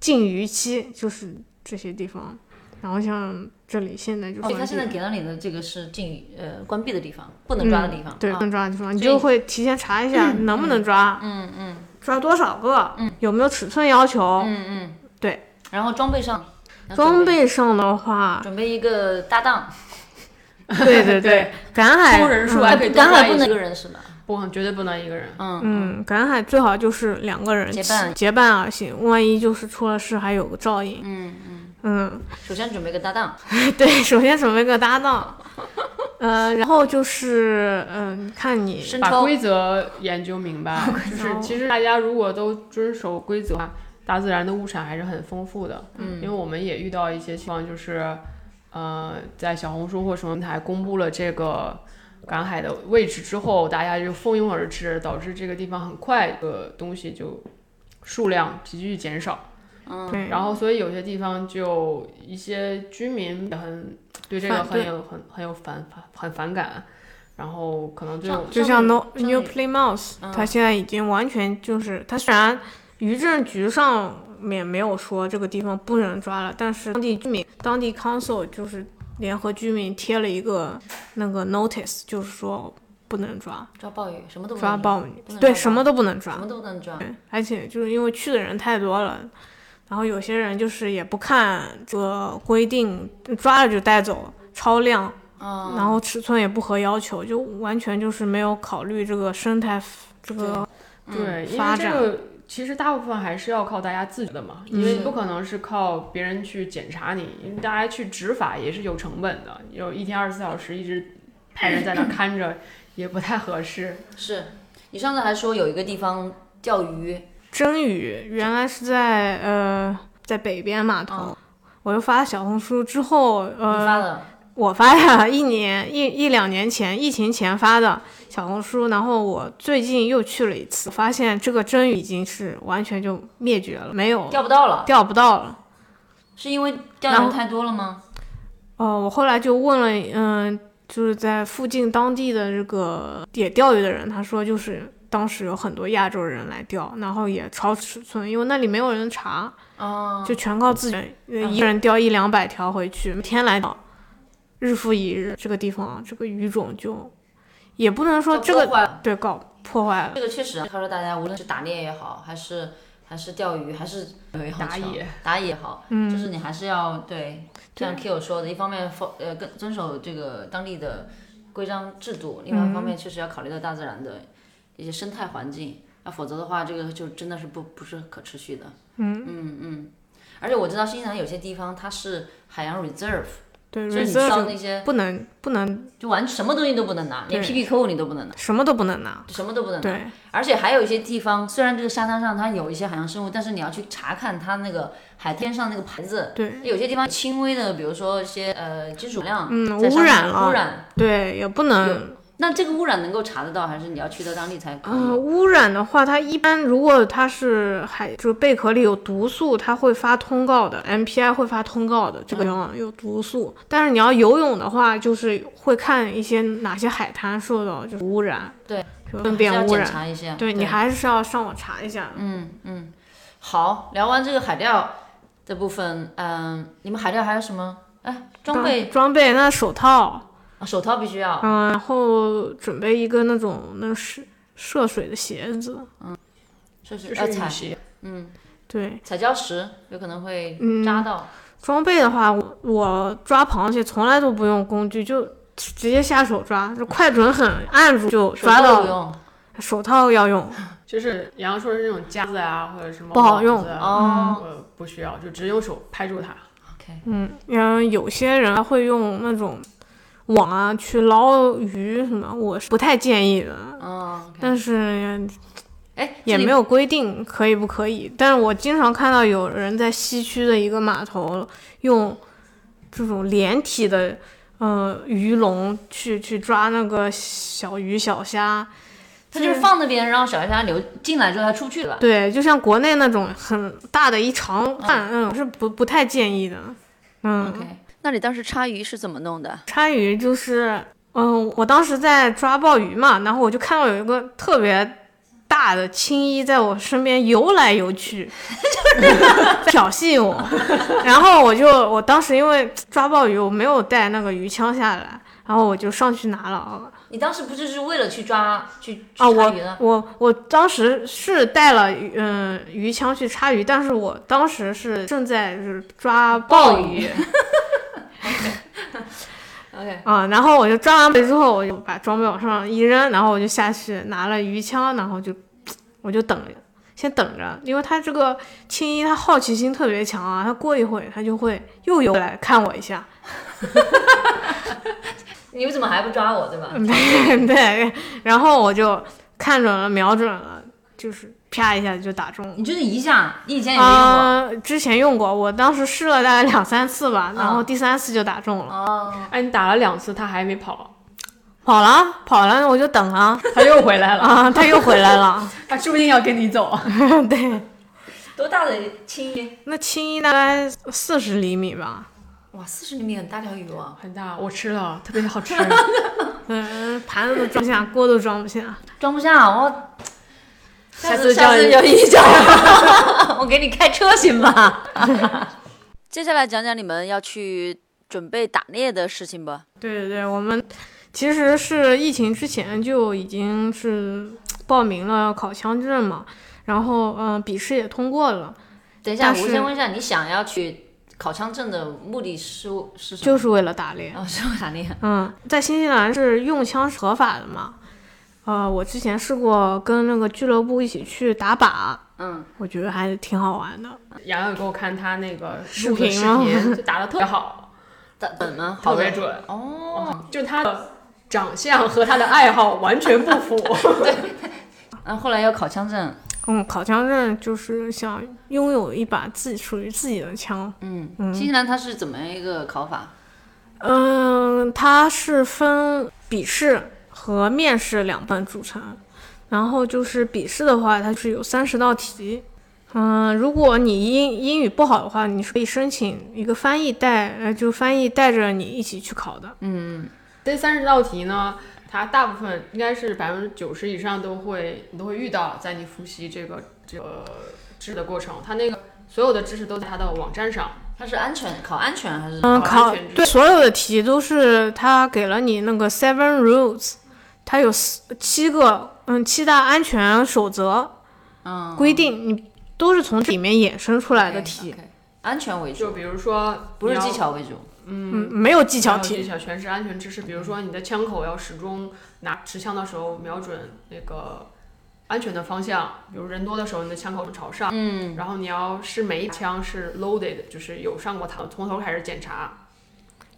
禁渔期就是这些地方。然后像这里现在就所以它关闭了现在给了你的这个是禁呃关闭的地方，不能抓的地方。对，啊能抓的地方，你就会提前查一下能不能抓，嗯嗯抓多少个，嗯有没有尺寸要求。嗯嗯，对。然后装备上，装备备上的话，准备一个搭档，对对对，赶海凑人数嗯还可以赶海不能一个人是吧？不，绝对不能一个人。嗯嗯，赶海最好就是两个人结伴结伴而行，万一就是出了事还有个照应。嗯嗯，嗯，首先准备个搭档，对，首先准备个搭档，呃，然后就是嗯、看你把规则研究明白，就是其实大家如果都遵守规则大自然的物产还是很丰富的。嗯。因为我们也遇到一些情况，就是呃，在小红书或什么平台公布了这个赶海的位置之后，大家就蜂拥而至，导致这个地方很快的东西就数量急剧减少。嗯对，然后，所以有些地方就一些居民也很对这个很有很很有反反很反感，然后可能就上就像 No New Plymouth，嗯它现在已经完全就是，它虽然渔政局上面没有说这个地方不能抓了，但是当地居民、当地 council 就是联合居民贴了一个那个 notice，就是说不能抓抓鲍鱼什么都不抓鲍鱼，对，什么都不能抓什么，都不能抓。对，而且就是因为去的人太多了。然后有些人就是也不看这个规定，抓了就带走，超量，嗯，然后尺寸也不合要求，就完全就是没有考虑这个生态这个对，因发展为这个其实大部分还是要靠大家自觉的嘛，因为不可能是靠别人去检查你，因为大家去执法也是有成本的，有一天二十四小时一直派人在那看着，也不太合适。是你上次还说有一个地方钓鱼，真鱼原来是在呃在北边码头，我又发小红书之后，呃，我发的一年一一两年前疫情前发的小红书，然后我最近又去了一次，发现这个真鱼已经是完全就灭绝了，没有钓不到了，钓不到了。是因为钓的人太多了吗？哦，我后来就问了，嗯、就是在附近当地的这个也钓鱼的人，他说就是当时有很多亚洲人来钓，然后也超尺寸，因为那里没有人查，哦，就全靠自己一个人钓一两百条回去，每天来钓，日复一日，这个地方这个鱼种就也不能说这个破坏对搞破坏了，这个确实啊，他说大家无论是打猎也好，还是还是钓鱼，还是打野打野也好，嗯。就是你还是要对，像 Q 说的，一方面否呃跟遵守这个当地的规章制度，另外一方面确实要考虑到大自然的一些生态环境，那否则的话，这个就真的是不不是可持续的。嗯嗯嗯，而且我知道新西兰有些地方它是海洋 reserve，对所以你上，reserve 那些不能不能就完什么东西都不能拿，连 PP 扣你都不能拿，什么都不能拿。什么都不能拿。对，而且还有一些地方，虽然这个沙滩上它有一些海洋生物，但是你要去查看它那个海天上那个牌子。对，有些地方轻微的，比如说一些呃金属量，嗯污染了污染。对，也不能。那这个污染能够查得到，还是你要去到当地才可以？嗯、污染的话，它一般如果它是海，就是贝壳里有毒素，它会发通告的，MPI 会发通告的，这个有毒素。但是你要游泳的话，就是会看一些哪些海滩受到就是污染，对，粪便污染。查一下。对你还是要上网查一下。嗯嗯，好，聊完这个海钓的部分，嗯，你们海钓还有什么？哎，装备装备那手套，啊手套必须要。嗯，然后准备一个那种那是涉水的鞋子，就是就是呃踩雨鞋，嗯对。踩礁石有可能会嗯扎到。装备的话，我我抓螃蟹从来都不用工具，就直接下手抓，就快准狠，按住就抓到。套有用手套要用，就是洋洋说的是那种夹子啊，或者什么不好用啊不需要，就直接用手拍住它。OK，嗯，嗯，有些人会用那种网啊去捞鱼什么，我是不太建议的，哦，OK，但是哎，也没有规定可以不可以。但是我经常看到有人在西区的一个码头用这种连体的呃鱼笼去去抓那个小鱼小虾，它就是放那边，让小虾流进来之后它出去了。对，就像国内那种很大的一长岸，嗯，是不不太建议的。嗯 OK，那你当时插鱼是怎么弄的？插鱼就是，嗯，我当时在抓鲍鱼嘛，然后我就看到有一个特别大的青衣在我身边游来游去，就 是挑衅我。然后我就，我当时因为抓鲍鱼，我没有带那个鱼枪下来，然后我就上去拿了。你当时不就是为了去抓去去啊，我插鱼的？我我当时是带了嗯、鱼枪去插鱼，但是我当时是正在就是抓鲍鱼 OK，啊，然后我就抓完鱼之后，我就把装备往上一扔，然后我就下去拿了鱼枪，然后就我就等着，先等着，因为他这个青衣他好奇心特别强啊，他过一会他就会又游来看我一下，你们怎么还不抓我，对吧？对对，然后我就看准了，瞄准了，就是啪一下就打中了。你就是一下，你以前也没用过。啊、之前用过，我当时试了大概两三次吧，然后啊第三次就打中了，哦，哎，你打了两次，它还没跑，跑了跑了，我就等啊他又回来了，啊，他又回来了，他说不定要跟你走。对，多大的青衣？那青衣大概四十厘米吧，哇，四十厘米很大条鱼哦，很大，我吃了，特别好吃。嗯，盘子都装不下，锅都装不下，装不下我。下次下次有一叫，我给你开车行吗？接下来讲讲你们要去准备打猎的事情吧。对对对，我们 其实是疫情之前就已经是报名了考枪证嘛，然后嗯，笔试也通过了，等一下，我先问一下，你想要去考枪证的目的是是什么？就是为了打猎。哦，是为打猎。嗯，在新西兰是用枪是合法的嘛？呃，我之前试过跟那个俱乐部一起去打靶，嗯，我觉得还挺好玩的。洋洋给我看他那个视频视频 就打的特别好，打准吗？特别准。哦，就他的长相和他的爱好完全不符。对嗯，后来要考枪证。嗯，考枪证就是想拥有一把自己属于自己的枪。嗯，新西兰它是怎么样一个考法？嗯，它是分笔试和面试两半组成。然后就是笔试的话，它是有三十道题。嗯，如果你英英语不好的话，你是可以申请一个翻译带，呃，就翻译带着你一起去考的。嗯，这三十道题呢，它大部分应该是百分之九十以上都会你都会遇到，在你复习这个这个知识的过程，它那个所有的知识都在它的网站上。它是安全考安全还是？嗯，考对所有的题都是它给了你那个 seven rules，它有四七个嗯七大安全守则嗯，规定，你都是从里面衍生出来的题安全为主，就比如说，不是技巧为主。嗯，没有技巧题，巧全是安全知识。比如说，你的枪口要始终拿持枪的时候瞄准那个安全的方向，比如人多的时候，你的枪口朝上。嗯，然后你要是每一枪是 loaded，就是有上过膛，从头开始检查。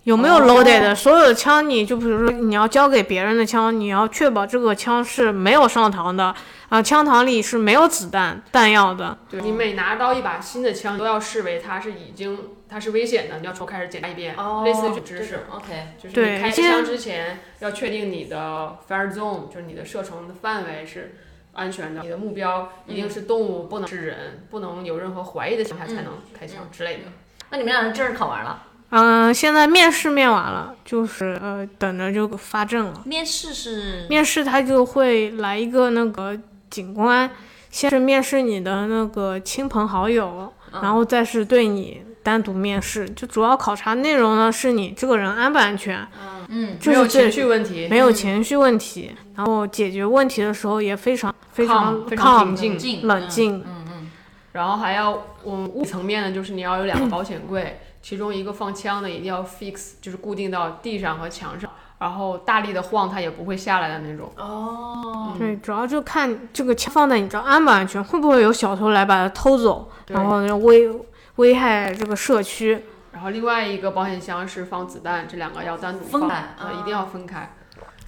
有没有哦 loaded 的？所有的枪，你就比如说你要交给别人的枪，你要确保这个枪是没有上膛的啊，枪膛里是没有子弹弹药的。对你每拿到一把新的枪，都要视为它是已经它是危险的，你要从开始检查一遍，类似于这知识。OK，就是你开枪之前要确定你的 fire zone，就是你的射程的范围是安全的，你的目标一定是动物，不能是人，不能有任何怀疑的情况下才能开枪之类的。那你们俩人证儿考完了，嗯、现在面试面完了，就是呃等着就发证了。面试是面试他就会来一个那个警官，先是面试你的那个亲朋好友，然后再是对你单独面试。就主要考察内容呢，是你这个人安不安全，嗯没有情就是这绪问题，没有情绪问题，然后解决问题的时候也非常非常非常平静静冷静。嗯嗯然后还要我们物理层面的，就是你要有两个保险柜，其中一个放枪的一定要 fix，就是固定到地上和墙上，然后大力的晃它也不会下来的那种。哦，对，主要就看这个枪放在你这儿安不安全，会不会有小偷来把它偷走，然后就危危害这个社区。然后另外一个保险箱是放子弹，这两个要单独放，分开呃，啊一定要分开。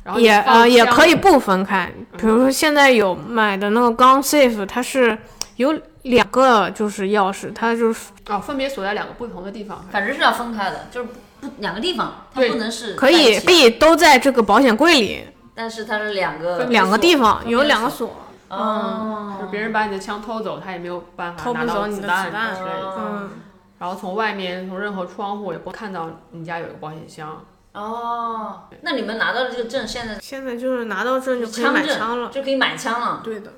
然后也啊呃也可以不分开，比如说现在有买的那个 Gun safe，它是有两个就是钥匙，它就是啊，分别锁在两个不同的地方。反正是要分开的，就是不不两个地方，它不能是可以可，以都在这个保险柜里，但是它是两个两个地方有两个锁锁，哦，就是别人把你的枪偷走，他也没有办法拿到走你的子弹之类的。嗯，然后从外面从任何窗户也不看到你家有一个保险箱。哦，那你们拿到的这个证，现在现在就是拿到证就可以买枪了，就可以买枪了。对的，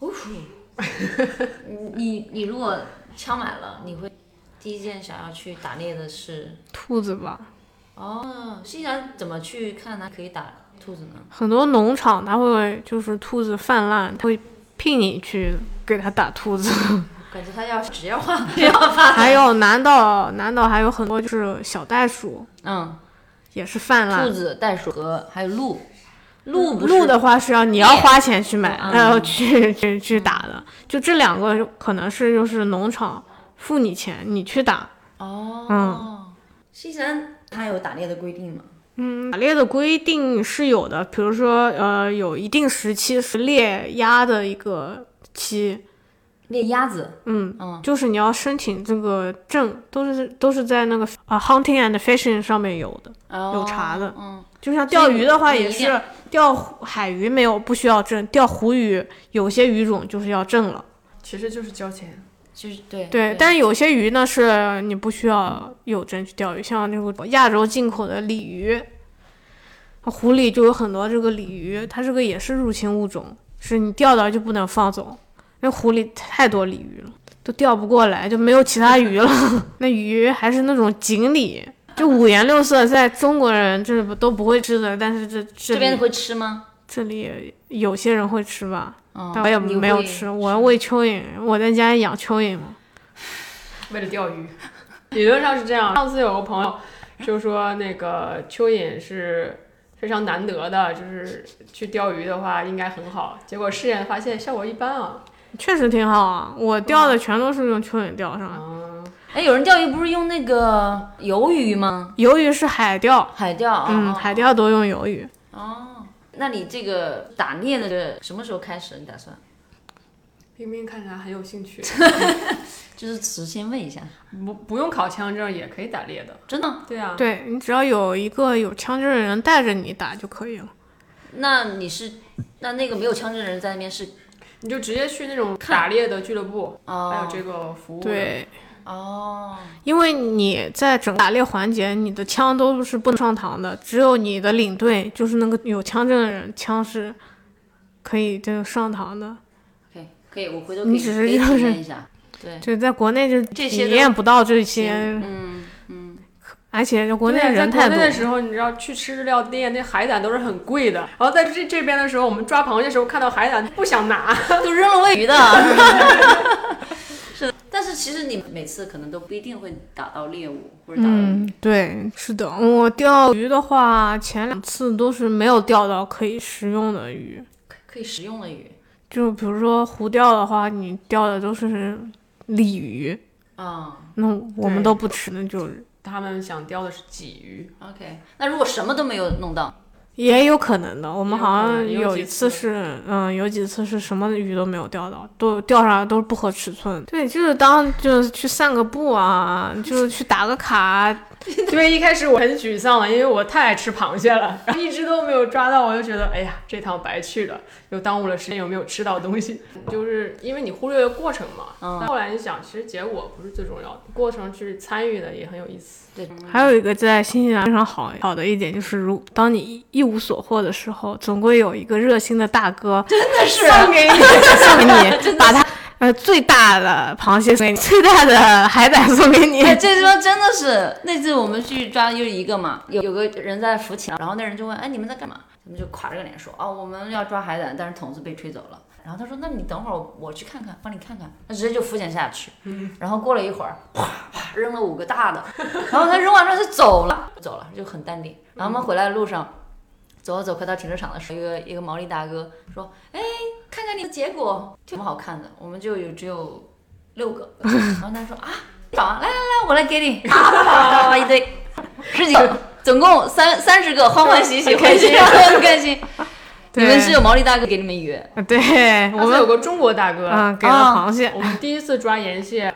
你 你你如果枪买了，你会第一件想要去打猎的是？兔子吧。哦，西然怎么去看它可以打兔子呢？很多农场它会就是兔子泛滥，它会聘你去给它打兔子。感觉它要职业化，职业化发。还有南岛，南岛还有很多就是小袋鼠嗯，也是泛滥兔。子、袋鼠和还有鹿，鹿鹿的话是要你要花钱去买，嗯然后去去去打的。就这两个可能是就是农场付你钱，你去打。哦，嗯，西山它有打猎的规定吗？嗯，打猎的规定是有的，比如说呃，有一定时期是猎鸭的一个期，猎鸭子，嗯，嗯就是你要申请这个证，都是都是在那个啊、hunting and fishing 上面有的。有查的嗯，就像钓鱼的话，也是钓海鱼没有不需要证，钓湖鱼有些鱼种就是要证了。其实就是交钱。就是对对，但是有些鱼呢是你不需要有证去钓鱼，像那个亚洲进口的鲤鱼，湖里就有很多这个鲤鱼，它这个也是入侵物种，是你钓到就不能放走，因为湖里太多鲤鱼了，都钓不过来，就没有其他鱼了。那鱼还是那种锦鲤，就五颜六色，在中国人这不都不会吃的，但是这这这边会吃吗？这里有些人会吃吧，嗯，但我也没有吃，我要喂蚯蚓，我在家养蚯蚓嘛。为了钓鱼，理论上是这样。上次有个朋友就说，那个蚯蚓是非常难得的，就是去钓鱼的话应该很好。结果试验发现效果一般啊。确实挺好啊，我钓的全都是用蚯蚓钓上的。嗯，哎，有人钓鱼不是用那个鱿鱼吗？鱿鱼是海钓，海钓，嗯，哦海钓都用鱿鱼。哦，那你这个打猎的这什么时候开始？你打算？冰冰看起来很有兴趣，就是只先问一下，不不用考枪证也可以打猎的。真的？对啊，对你只要有一个有枪证的人带着你打就可以了。那你是那那个没有枪证的人在那边是你就直接去那种打猎的俱乐部，哦，还有这个服务。对，哦，因为你在整个打猎环节，你的枪都是不能上膛的，只有你的领队，就是那个有枪证的人，枪是可以这个上膛的。可以可以，我回头可以你只是就是体验一下。对，就在国内就这些都体验不到这些，嗯嗯，而且就国内人太多在国内。的时候，你知道去吃日料店，那海胆都是很贵的。然后在这这边的时候，我们抓螃蟹的时候看到海胆不想拿，都扔了喂鱼的。但是其实你每次可能都不一定会打到猎物或者打到鱼。嗯，对，是的，我钓鱼的话，前两次都是没有钓到可以食用的鱼。可以食用的鱼。就比如说湖钓的话，你钓的都是鲤鱼，啊、那我们都不吃，那就是。他们想钓的是鲫鱼，OK，那如果什么都没有弄到，也有可能的。我们好像有一次次是，嗯，有几次是什么鱼都没有钓到，都钓上来都是不合尺寸。对，就是当就是去散个步啊，就是去打个卡，因为一开始我很沮丧了，因为我太爱吃螃蟹了，然后一直都没有抓到，我就觉得哎呀，这趟白去了，又耽误了时间，又没有吃到东西？就是因为你忽略了过程嘛。嗯后来你想，其实结果不是最重要的，过程去参与的也很有意思。对，还有一个在新西兰非常好好的一点就是，如当你一一无所获的时候，总归有一个热心的大哥真的是送给你，送给你，把他呃最大的螃蟹送给你，最大的海胆送给你。哎，这地方真的是，那次我们去抓又一个嘛，有有个人在浮潜，然后那人就问，哎，你们在干嘛？他们就垮着个脸说，哦，我们要抓海胆，但是桶子被吹走了。然后他说，那你等会儿我我去看看，帮你看看。他直接就浮潜下去，然后过了一会儿，哗哗扔了五个大的，然后他扔完之后就走了，走了就很淡定。然后我们回来的路上。走着走，快到停车场的时候，一个一个毛利大哥说：“哎，看看你的结果，挺好看的。我们就有只有六个。”然后他说：“啊，找啊，来来来，我来给你，啊，啪啪啪一堆，十几个，总共三三十个，欢欢喜喜开心，很开心。你们是有毛利大哥给你们鱼，呃对我们有个中国大哥，嗯给了啊螃蟹，我们第一次抓盐蟹，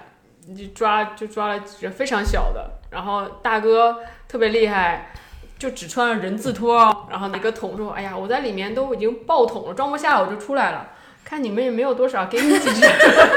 就抓就抓了几只非常小的，然后大哥特别厉害，就只穿了人字拖，然后拿个桶说：“哎呀，我在里面都已经爆桶了，装不下，我就出来了。看你们也没有多少，给你几只。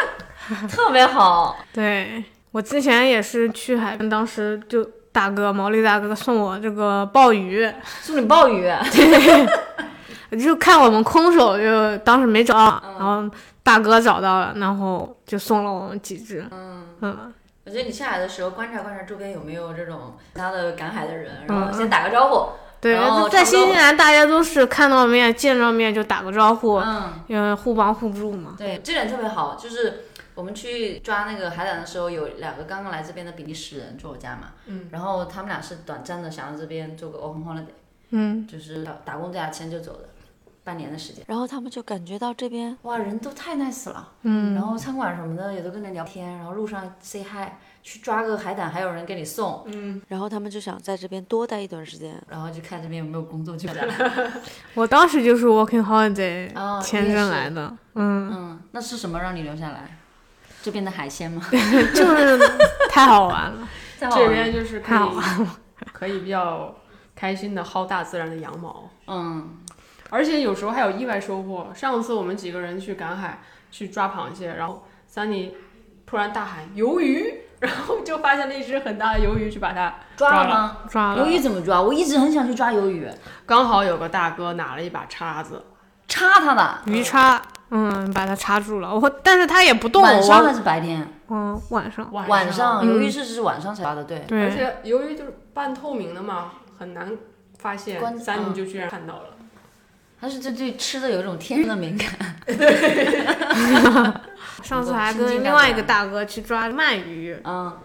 特别好。对我之前也是去海边，当时就大哥毛利大哥送我这个鲍鱼，送你鲍鱼，对就看我们空手就当时没找到，然后大哥找到了，然后就送了我们几只。嗯。嗯，我觉得你下海的时候观察观察周边有没有这种其他的赶海的人，然后先打个招呼。对然后，在新西兰大家都是看到面见着面就打个招呼，嗯，嗯，互帮互助嘛。对，这点特别好。就是我们去抓那个海胆的时候，有两个刚刚来这边的比利时人住我家嘛，嗯，然后他们俩是短暂的想要这边做个 open holiday，嗯，就是打工假签就走的。半年的时间，然后他们就感觉到这边哇，人都太 nice 了，嗯，然后餐馆什么的也都跟人聊天，然后路上 say hi，去抓个海胆还有人给你送，嗯，然后他们就想在这边多待一段时间，然后就看这边有没有工作就来了。我当时就是 working holiday 哦签证来的，嗯，嗯，那是什么让你留下来？这边的海鲜吗？就是 太好玩了。这边就是可太好以可以比较开心的薅大自然的羊毛，嗯，而且有时候还有意外收获。上次我们几个人去赶海去抓螃蟹，然后三妮突然大喊鱿鱼，然后就发现了一只很大的鱿鱼，去把它抓了吗？抓了鱿鱼怎么抓？我一直很想去抓鱿鱼，刚好有个大哥拿了一把叉子，叉它的。鱼叉，嗯，把它叉住了。我但是它也不动，晚上还是白天？嗯晚上，晚晚上，嗯鱿鱼是是晚上才抓的，对。而，且鱿鱼就是半透明的嘛，很难发现关。三你就居然看到了，但是这对吃的有一种天生的敏感。上次还跟另外一个大哥去抓鳗鱼，嗯，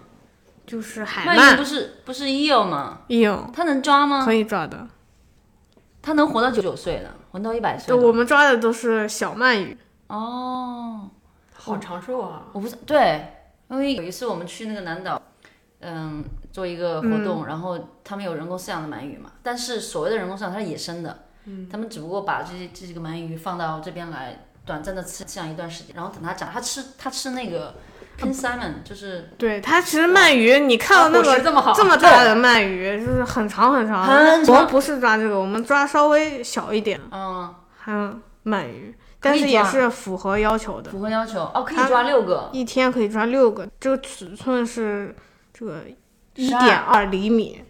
就是海鳗鱼不，是不是 eel 吗？？eel，它能抓吗可？以抓的。它能活到九九岁的，活到一百岁。我们抓的都是小鳗鱼。哦，好长寿啊！我不是对，因为有一次我们去那个南岛，嗯，做一个活动，然后他们有人工饲养的鳗鱼嘛，但是所谓的人工饲养它是野生的，嗯，他们只不过把这些这几个鳗鱼放到这边来，短暂的吃这样一段时间，然后等它长，它吃它吃那个 pin salmon，就是对，它其实鳗鱼，你看到那个这么好，这么大的鳗鱼，就是很长很长。很长。我们不是抓这个，我们抓稍微小一点，嗯。还有鳗鱼，但是也是符合要求的，符合要求。哦，可以抓六个，一天可以抓六个。这个尺寸是这个一12点二厘米，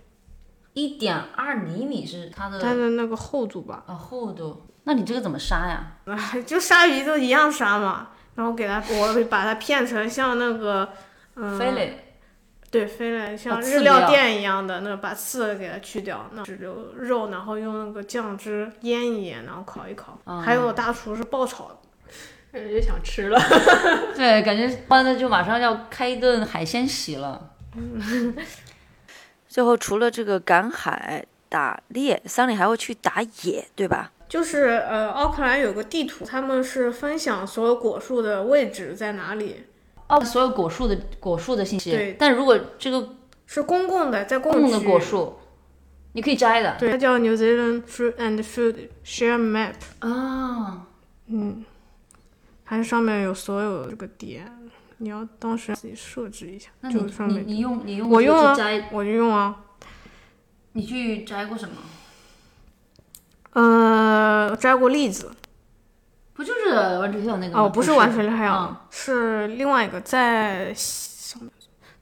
一点二厘米是它的它的那个厚度吧，啊厚度，那你这个怎么杀呀？就鲨鱼都一样杀嘛。然后给它，我会把它片成像那个，嗯，飞嘞，对，飞来像日料店一样的，那把刺给它去掉，那只留肉，然后用那个酱汁腌一腌，然后烤一烤。嗯还有大厨是爆炒的，感觉想吃了。对，感觉完了就马上要开一顿海鲜席了。最后除了这个赶海、打猎，桑尼还会去打野，对吧？就是呃，奥克兰有个地图，他们是分享所有果树的位置在哪里。哦，所有果树的果树的信息。对但如果这个是公共的，在公公共的果树，你可以摘的。对，它叫 New Zealand Fruit and Food Share Map，啊，嗯，它上面有所有这个点，你要当时自己设置一下，那你就上面你你用你用我用啊我就用啊，你去摘过什么？呃，摘过栗子，不就是玩水有那个吗？哦，不是玩水海嗯洋，是另外一个在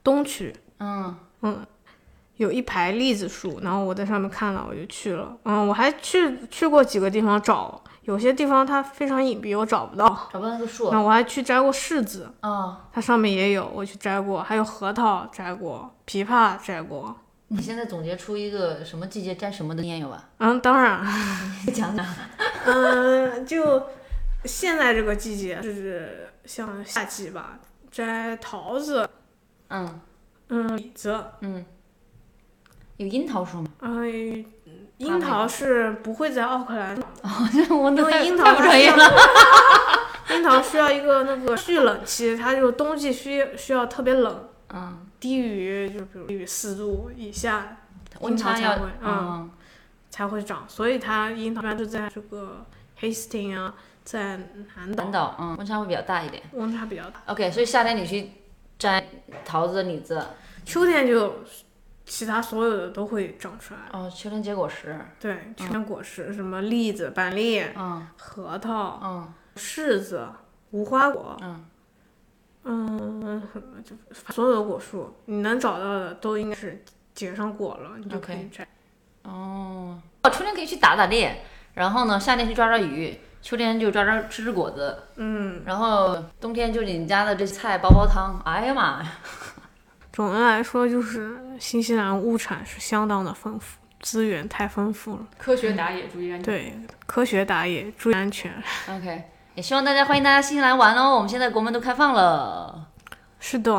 东区，嗯，嗯，有一排栗子树，然后我在上面看了，我就去了。嗯，我还去去过几个地方找，有些地方它非常隐蔽，我找不到。找不到那个树。那我还去摘过柿子，啊，它上面也有，我去摘过，还有核桃摘过，枇杷摘过。你现在总结出一个什么季节摘什么的念有吧？嗯，当然，讲讲。嗯，就现在这个季节就是像夏季吧，摘桃子，嗯嗯，李子，嗯，有樱桃树吗？嗯，樱桃是不会在奥克兰我因为樱桃太不专业了。樱桃需要一个那个蓄冷期，它就冬季需需要特别冷，嗯，低于就比如低于四度以下，温差才会嗯嗯。才会长，所以它樱桃一般是在这个 Hastings 啊，在南岛。南岛嗯温差会比较大一点。温差比较大，OK，所以夏天你去摘桃子、李子，秋天就其他所有的都会长出来。哦，秋天结果实。对，秋天果实、什么栗子、板栗、嗯。核桃、嗯。柿子、无花果，嗯嗯，就所有的果树，你能找到的都应该是结上果了，你就可以摘。哦，哦，春天可以去打打猎，然后呢，夏天去抓抓鱼，秋天就抓抓吃吃果子，嗯，然后冬天就你家的这菜煲煲汤。哎呀妈呀！总的来说，就是新西兰物产是相当的丰富，资源太丰富了。科学打野，注意安全。对，科学打野，注意安全。OK，也希望大家欢迎大家新西兰玩哦，我们现在国门都开放了，是的，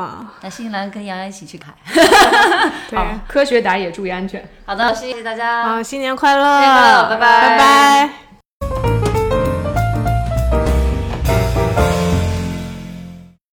那新西兰跟洋洋一起去开。对，科学打野，注意安全。好的，谢谢大家。好，新年快乐！新年快乐拜拜拜拜。